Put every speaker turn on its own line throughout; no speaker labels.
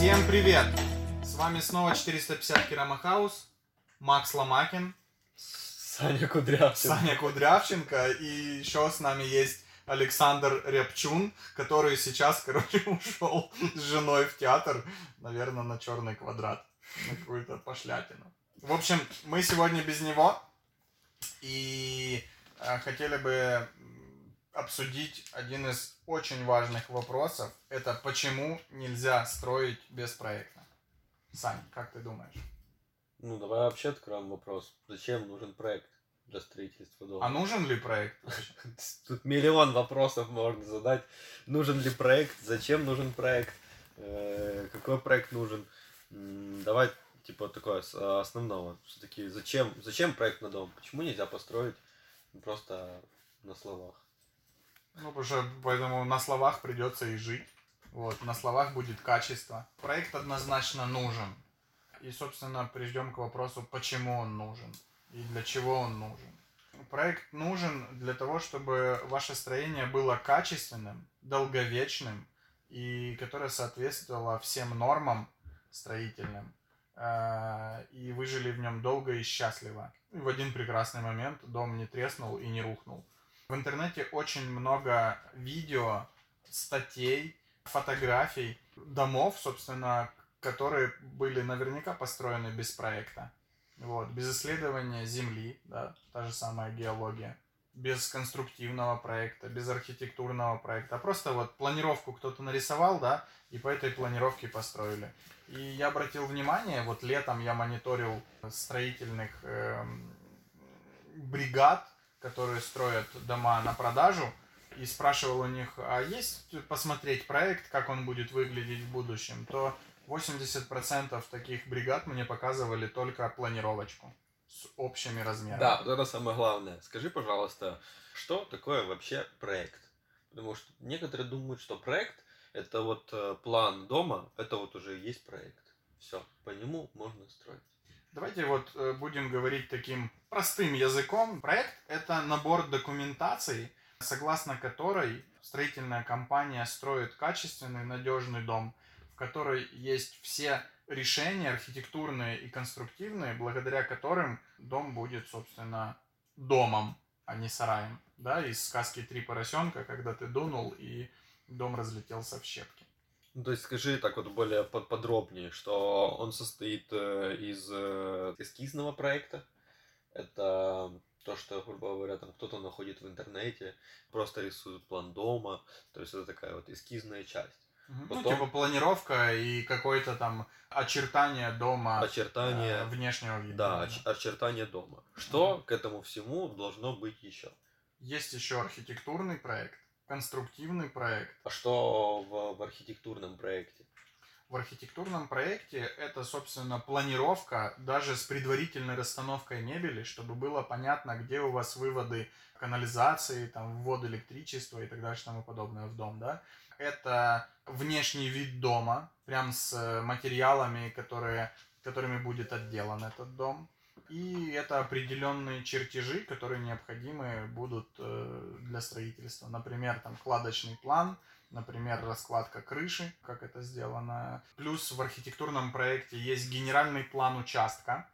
Всем привет! С вами снова 450 Керамахаус, Макс Ломакин,
Саня Кудрявченко.
Саня Кудрявченко и еще с нами есть Александр Рябчун, который сейчас, короче, ушел с женой в театр, наверное, на черный квадрат, на какую-то пошлятину. В общем, мы сегодня без него и э, хотели бы обсудить один из очень важных вопросов. Это почему нельзя строить без проекта. Сань, как ты думаешь?
Ну, давай вообще откроем вопрос. Зачем нужен проект для строительства дома?
А нужен ли проект?
Тут миллион вопросов можно задать. Нужен ли проект? Зачем нужен проект? Э, Какой проект нужен? Давай, типа, такое а, основного. Все-таки зачем, зачем проект на дом? Почему нельзя построить просто на словах?
Ну, потому что поэтому на словах придется и жить. Вот, на словах будет качество. Проект однозначно нужен. И, собственно, придем к вопросу, почему он нужен и для чего он нужен. Проект нужен для того, чтобы ваше строение было качественным, долговечным и которое соответствовало всем нормам строительным. э, И вы жили в нем долго и счастливо. И в один прекрасный момент дом не треснул и не рухнул. В интернете очень много видео, статей, фотографий домов, собственно, которые были наверняка построены без проекта. Вот, без исследования Земли, да, та же самая геология, без конструктивного проекта, без архитектурного проекта, а просто вот планировку кто-то нарисовал, да, и по этой планировке построили. И я обратил внимание, вот летом я мониторил строительных эм, бригад, которые строят дома на продажу, и спрашивал у них, а есть посмотреть проект, как он будет выглядеть в будущем, то 80% таких бригад мне показывали только планировочку с общими размерами.
Да, это самое главное. Скажи, пожалуйста, что такое вообще проект? Потому что некоторые думают, что проект это вот э, план дома, это вот уже есть проект. Все, по нему можно строить.
Давайте вот э, будем говорить таким простым языком. Проект – это набор документаций, согласно которой строительная компания строит качественный, надежный дом, в которой есть все решения архитектурные и конструктивные, благодаря которым дом будет, собственно, домом, а не сараем. Да, из сказки «Три поросенка», когда ты дунул, и дом разлетелся в щепки.
Ну, то есть скажи так вот более под- подробнее, что он состоит э, из э, эскизного проекта. Это то, что, грубо говоря, там кто-то находит в интернете, просто рисует план дома. То есть это такая вот эскизная часть.
Мгм.
Потом-
Ну, типа планировка и какое-то там очертание дома
Очертания,
э, внешнего вида.
да, оч- очертания дома. Что к этому всему должно быть еще?
Есть еще архитектурный проект, конструктивный проект.
А что в, в архитектурном проекте?
В архитектурном проекте это, собственно, планировка даже с предварительной расстановкой мебели, чтобы было понятно, где у вас выводы канализации, там, ввод электричества и так далее, и тому подобное в дом, да. Это внешний вид дома, прям с материалами, которые, которыми будет отделан этот дом. И это определенные чертежи, которые необходимы будут э, для строительства. Например, там кладочный план, например, раскладка крыши, как это сделано. Плюс в архитектурном проекте есть генеральный план участка,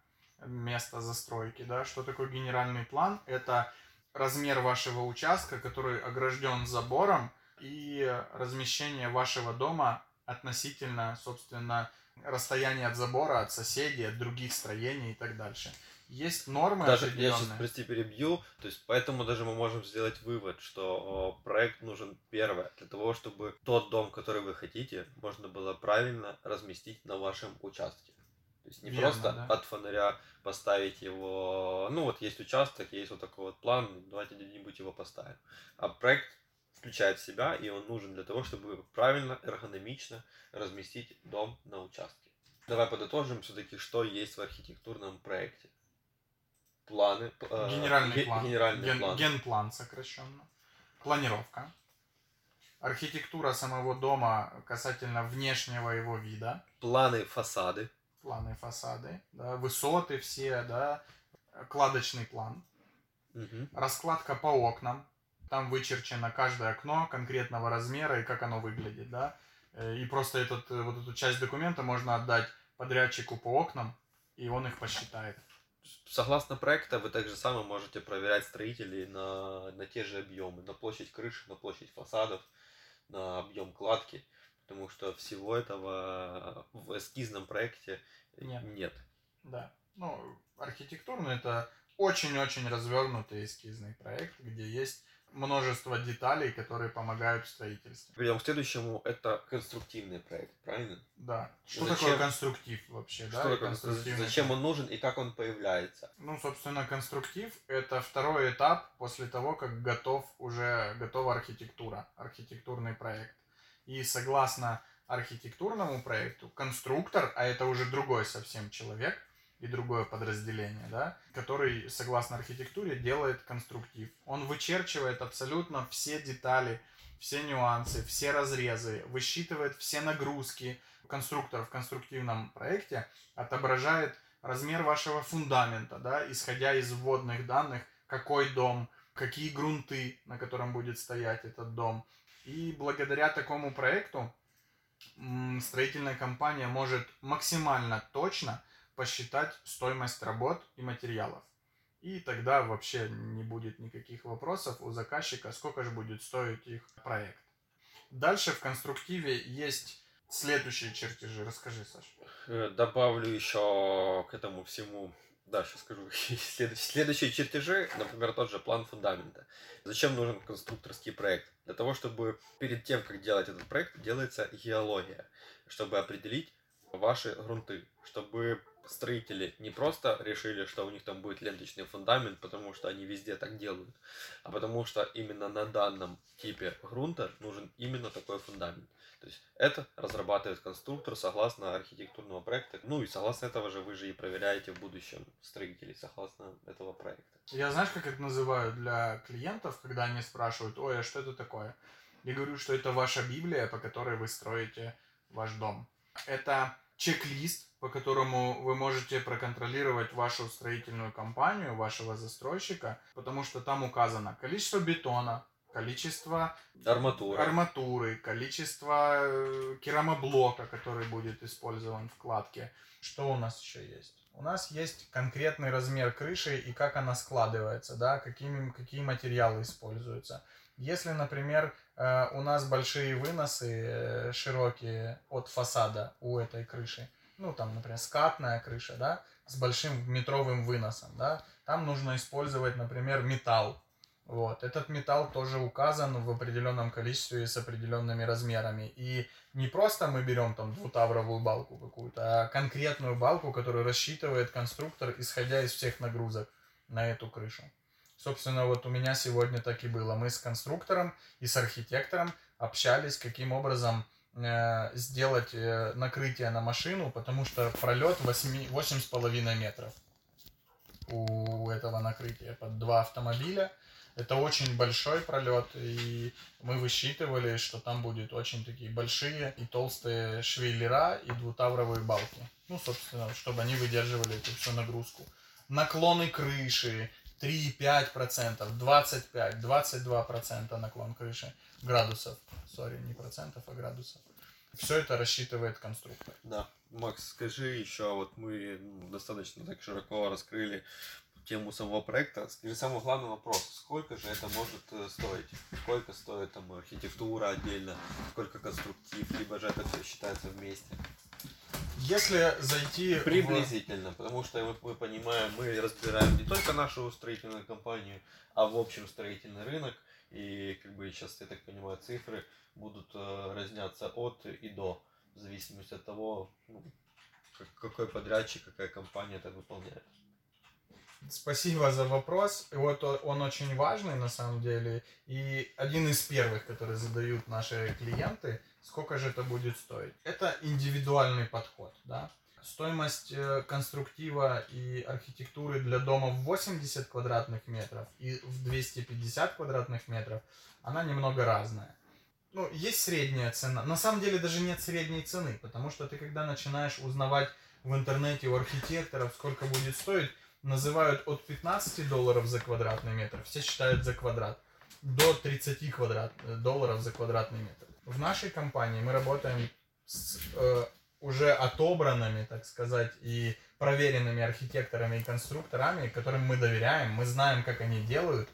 место застройки, да. Что такое генеральный план? Это размер вашего участка, который огражден забором, и размещение вашего дома относительно, собственно, расстояния от забора, от соседей, от других строений и так дальше. Есть нормы
Даже я сейчас, прости, перебью. То есть, поэтому даже мы можем сделать вывод, что о, проект нужен первое для того, чтобы тот дом, который вы хотите, можно было правильно разместить на вашем участке. То есть не
Верно,
просто
да.
от фонаря поставить его. Ну вот есть участок, есть вот такой вот план, давайте где-нибудь его поставим. А проект включает в себя, и он нужен для того, чтобы правильно, эргономично разместить дом на участке. Давай подытожим все-таки, что есть в архитектурном проекте. Планы. э,
Генеральный
ге-
план.
Генеральный
Ген-
план.
Генплан сокращенно. Планировка. Архитектура самого дома касательно внешнего его вида.
Планы фасады.
Планы фасады. Да, высоты все, да. Кладочный план.
Мгм.
Раскладка по окнам. Там вычерчено каждое окно конкретного размера и как оно выглядит, да. Э, и просто этот, э, вот эту часть документа можно отдать подрядчику по окнам, и он их посчитает.
Согласно проекта, вы также самое можете проверять строителей на, на те же объемы, на площадь крыши, на площадь фасадов, на объем кладки, потому что всего этого в эскизном проекте нет. нет.
Да. Ну, архитектурно это очень-очень развернутый эскизный проект, где есть множество деталей, которые помогают в строительстве.
Перейдем к следующему, это конструктивный проект, правильно?
Да. Что Зачем... такое конструктив вообще?
Что да? такое Зачем он нужен и как он появляется?
Ну, собственно, конструктив – это второй этап после того, как готов уже готова архитектура, архитектурный проект. И согласно архитектурному проекту, конструктор, а это уже другой совсем человек, и другое подразделение, да, который, согласно архитектуре, делает конструктив. Он вычерчивает абсолютно все детали, все нюансы, все разрезы, высчитывает все нагрузки. Конструктор в конструктивном проекте отображает размер вашего фундамента, да, исходя из вводных данных, какой дом, какие грунты, на котором будет стоять этот дом. И благодаря такому проекту строительная компания может максимально точно посчитать стоимость работ и материалов. И тогда вообще не будет никаких вопросов у заказчика, сколько же будет стоить их проект. Дальше в конструктиве есть следующие чертежи. Расскажи, Саша.
Э, добавлю еще к этому всему да, сейчас скажу. Следующие чертежи, например, тот же план фундамента. Зачем нужен конструкторский проект? Для того, чтобы перед тем, как делать этот проект, делается геология, чтобы определить ваши грунты, чтобы строители не просто решили, что у них там будет ленточный фундамент, потому что они везде так делают, а потому что именно на данном типе грунта нужен именно такой фундамент. То есть это разрабатывает конструктор согласно архитектурного проекта. Ну и согласно этого же вы же и проверяете в будущем строителей, согласно этого проекта.
Я знаешь, как это называю для клиентов, когда они спрашивают, ой, а что это такое? Я говорю, что это ваша Библия, по которой вы строите ваш дом. Это чек-лист, по которому вы можете проконтролировать вашу строительную компанию, вашего застройщика, потому что там указано количество бетона, количество
арматуры,
арматуры количество э, керамоблока, который будет использован в кладке. Что у нас еще есть? У нас есть конкретный размер крыши и как она складывается, да, какими, какие материалы используются. Если, например, э, у нас большие выносы э, широкие от фасада у этой крыши, ну там, например, скатная крыша, да, с большим метровым выносом, да, там нужно использовать, например, металл. Вот. Этот металл тоже указан в определенном количестве и с определенными размерами. И не просто мы берем там двутавровую балку какую-то, а конкретную балку, которую рассчитывает конструктор, исходя из всех нагрузок на эту крышу. Собственно, вот у меня сегодня так и было. Мы с конструктором и с архитектором общались, каким образом сделать э, накрытие на машину, потому что пролет 8,5 метров у этого накрытия под два автомобиля. Это очень большой пролет, и мы высчитывали, что там будет очень такие большие и толстые швейлера и двутавровые балки. Ну, собственно, чтобы они выдерживали эту всю нагрузку. Наклоны крыши, 3,5%, 25, 22% наклон крыши градусов. Сори, не процентов, а градусов. Все это рассчитывает конструктор.
Да. Макс, скажи еще, вот мы достаточно так широко раскрыли тему самого проекта. Скажи самый главный вопрос. Сколько же это может э, стоить? Сколько стоит там архитектура отдельно, сколько конструктив, либо же это все считается вместе?
Если зайти...
Приблизительно, в... потому что вот мы понимаем, мы разбираем не только нашу строительную компанию, а в общем строительный рынок. И как бы сейчас, я так понимаю, цифры будут э, разняться от и до, в зависимости от того, ну, какой подрядчик, какая компания это выполняет.
Спасибо за вопрос. И вот он очень важный на самом деле. И один из первых, которые задают наши клиенты, сколько же это будет стоить. Это индивидуальный подход. Да? Стоимость э, конструктива и архитектуры для дома в 80 квадратных метров и в 250 квадратных метров, она немного разная. Ну, есть средняя цена. На самом деле даже нет средней цены, потому что ты когда начинаешь узнавать в интернете у архитекторов, сколько будет стоить, называют от 15 долларов за квадратный метр, все считают за квадрат, до 30 квадрат, э, долларов за квадратный метр. В нашей компании мы работаем с э, уже отобранными, так сказать, и проверенными архитекторами и конструкторами, которым мы доверяем, мы знаем, как они делают,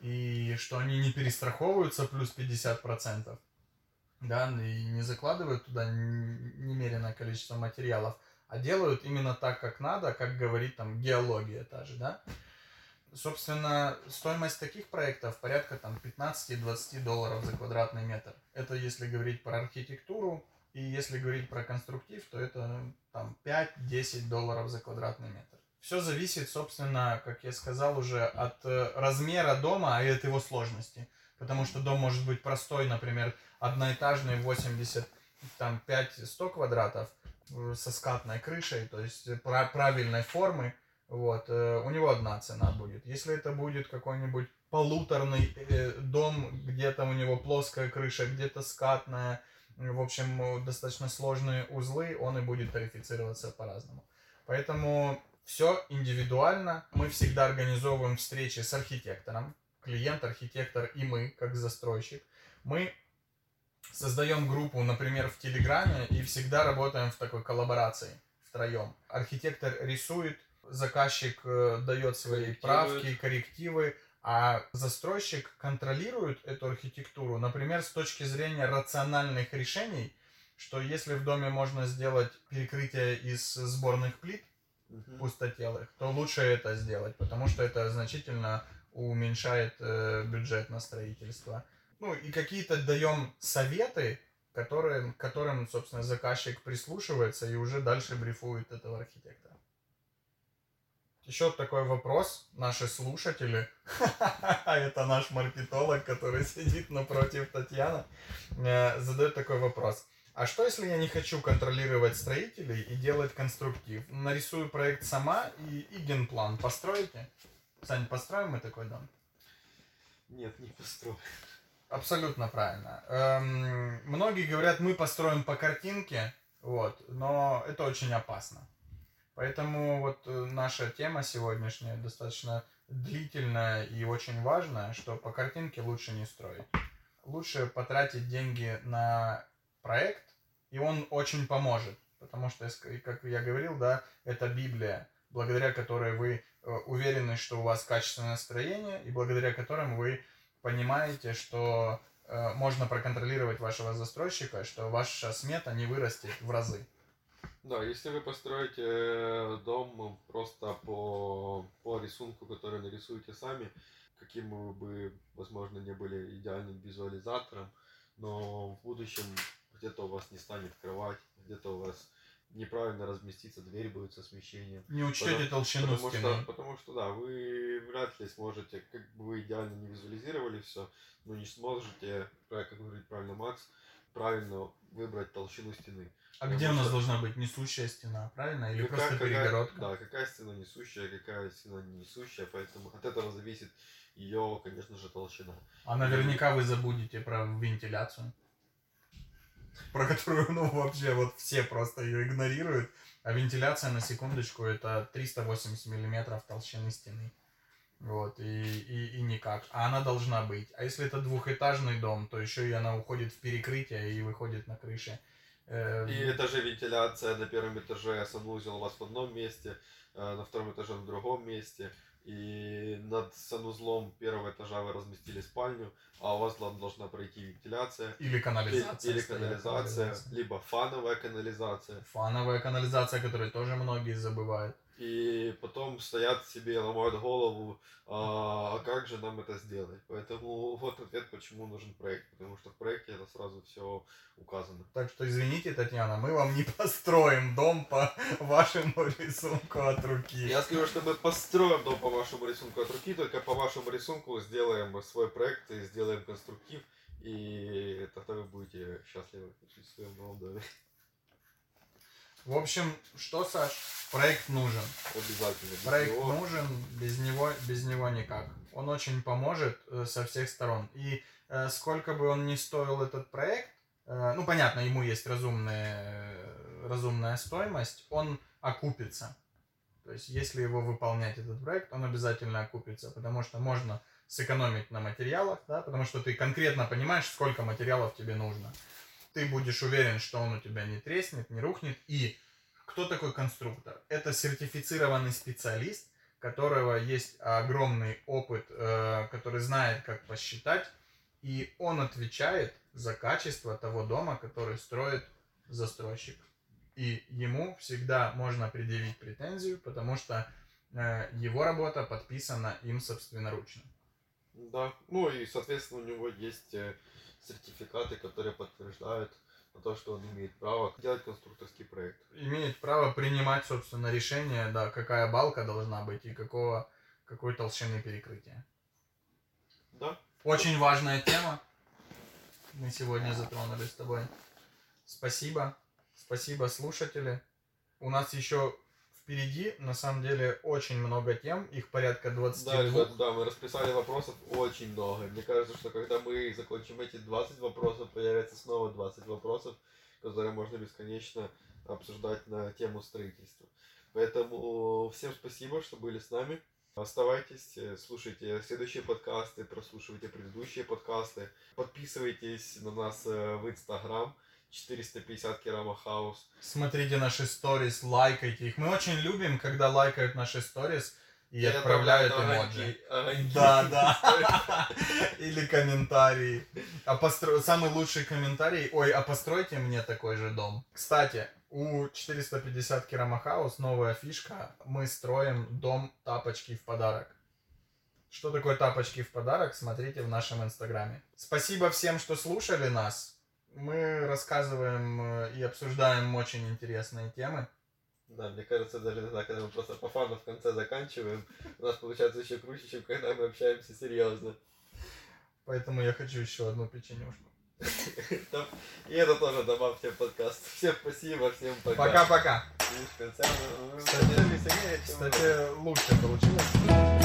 и что они не перестраховываются плюс 50%, да, и не закладывают туда немеренное количество материалов, а делают именно так, как надо, как говорит там геология та же, да. Собственно, стоимость таких проектов порядка там 15-20 долларов за квадратный метр. Это если говорить про архитектуру, и если говорить про конструктив, то это там 5-10 долларов за квадратный метр. Все зависит, собственно, как я сказал уже, от э, размера дома и от его сложности. Потому что дом может быть простой, например, одноэтажный 80, там 5-100 квадратов э, со скатной крышей, то есть правильной формы, вот, э, у него одна цена будет. Если это будет какой-нибудь полуторный дом, где-то у него плоская крыша, где-то скатная, в общем, достаточно сложные узлы, он и будет тарифицироваться по-разному. Поэтому все индивидуально. Мы всегда организовываем встречи с архитектором, клиент, архитектор и мы, как застройщик. Мы создаем группу, например, в Телеграме и всегда работаем в такой коллаборации втроем. Архитектор рисует, заказчик э, дает свои правки, коррективы, а застройщик контролирует эту архитектуру, например, с точки зрения рациональных решений, что если в доме можно сделать перекрытие из сборных плит угу. пустотелых, то лучше это сделать, потому что это значительно уменьшает э, бюджет на строительство. Ну и какие-то даем советы, которые, которым, собственно, заказчик прислушивается и уже дальше брифует этого архитектора. Еще такой вопрос, наши слушатели, это наш маркетолог, который сидит напротив Татьяны, э, задает такой вопрос. А что, если я не хочу контролировать строителей и делать конструктив? Нарисую проект сама и, и генплан построите? Сань, построим мы такой дом?
Нет, не построим.
Абсолютно правильно. Эм, многие говорят, мы построим по картинке, вот, но это очень опасно. Поэтому вот э, наша тема сегодняшняя достаточно длительная и очень важная, что по картинке лучше не строить. Лучше потратить деньги на проект, и он очень поможет. Потому что, как я говорил, да, это Библия, благодаря которой вы э, уверены, что у вас качественное настроение, и благодаря которым вы понимаете, что э, можно проконтролировать вашего застройщика, что ваша смета не вырастет в разы.
Да, если вы построите э, дом просто по, по рисунку, который нарисуете сами, каким вы бы, возможно, не были идеальным визуализатором, но в будущем где-то у вас не станет кровать, где-то у вас неправильно разместится дверь будет со смещением.
Не учтете потому, толщину
потому стены. Что, потому что, да, вы вряд ли сможете, как бы вы идеально не визуализировали все, но не сможете, как говорит правильно Макс, правильно выбрать толщину стены.
А где у нас должна быть несущая стена, правильно? Или какая, просто перегородка?
да, какая стена несущая, какая стена не несущая, поэтому от этого зависит ее, конечно же, толщина.
А наверняка вы забудете про вентиляцию, про которую, ну, вообще вот все просто ее игнорируют. А вентиляция, на секундочку, это 380 миллиметров толщины стены. Вот, и, и, и никак. А она должна быть. А если это двухэтажный дом, то еще и она уходит в перекрытие и выходит на крыше.
Эм, и этажи вентиляция на первом этаже санузел у вас в одном месте, э, на втором этаже на другом месте. И над санузлом первого этажа вы разместили спальню, а у вас должна пройти вентиляция.
Или канализация.
Или канализация, канализация. либо фановая канализация.
Фановая канализация, которую тоже многие забывают
и потом стоят себе, ломают голову, а, а как же нам это сделать? Поэтому вот ответ, почему нужен проект, потому что в проекте это сразу все указано.
Так что извините, Татьяна, мы вам не построим дом по вашему рисунку от руки.
Я скажу, что мы построим дом по вашему рисунку от руки, только по вашему рисунку сделаем свой проект и сделаем конструктив, и тогда вы будете счастливы в своем новом доме.
В общем, что, Саш, проект нужен.
Обязательно.
Проект него... нужен, без него, без него никак. Он очень поможет э, со всех сторон. И э, сколько бы он ни стоил этот проект, э, ну, понятно, ему есть разумная, разумная стоимость, он окупится. То есть, если его выполнять, этот проект, он обязательно окупится, потому что можно сэкономить на материалах, да, потому что ты конкретно понимаешь, сколько материалов тебе нужно. Ты будешь уверен, что он у тебя не треснет, не рухнет. И кто такой конструктор? Это сертифицированный специалист, которого есть огромный опыт, э, который знает, как посчитать, и он отвечает за качество того дома, который строит застройщик. И ему всегда можно предъявить претензию, потому что э, его работа подписана им собственноручно.
Да, ну и, соответственно, у него есть э, сертификаты, которые подтверждают на то, что он имеет право делать конструкторский проект.
Имеет право принимать, собственно, решение, да, какая балка должна быть и какого, какой толщины перекрытия.
Да.
Очень важная тема. Мы сегодня затронули с тобой. Спасибо. Спасибо, слушатели. У нас еще впереди, на самом деле, очень много тем, их порядка 22.
Да, ребят, да, мы расписали вопросов очень много. Мне кажется, что когда мы закончим эти 20 вопросов, появится снова 20 вопросов, которые можно бесконечно обсуждать на тему строительства. Поэтому всем спасибо, что были с нами. Оставайтесь, э, слушайте следующие подкасты, прослушивайте предыдущие подкасты. Подписывайтесь на нас э, в Инстаграм. 450 Керама Хаус.
Смотрите наши сторис, лайкайте их. Мы очень любим, когда лайкают наши сторис и, отправляют эмоджи. Да, да. Или комментарии. А постро... Самый лучший комментарий. Ой, а постройте мне такой же дом. Кстати, у 450 Керама Хаус новая фишка. Мы строим дом тапочки в подарок. Что такое тапочки в подарок, смотрите в нашем инстаграме. Спасибо всем, что слушали нас мы рассказываем э, и обсуждаем очень интересные темы.
Да, мне кажется, даже иногда, когда мы просто по фану в конце заканчиваем, у нас получается еще круче, чем когда мы общаемся серьезно.
Поэтому я хочу еще одну печенюшку.
И это тоже добавьте в подкаст. Всем спасибо, всем пока.
Пока-пока. Кстати, лучше получилось.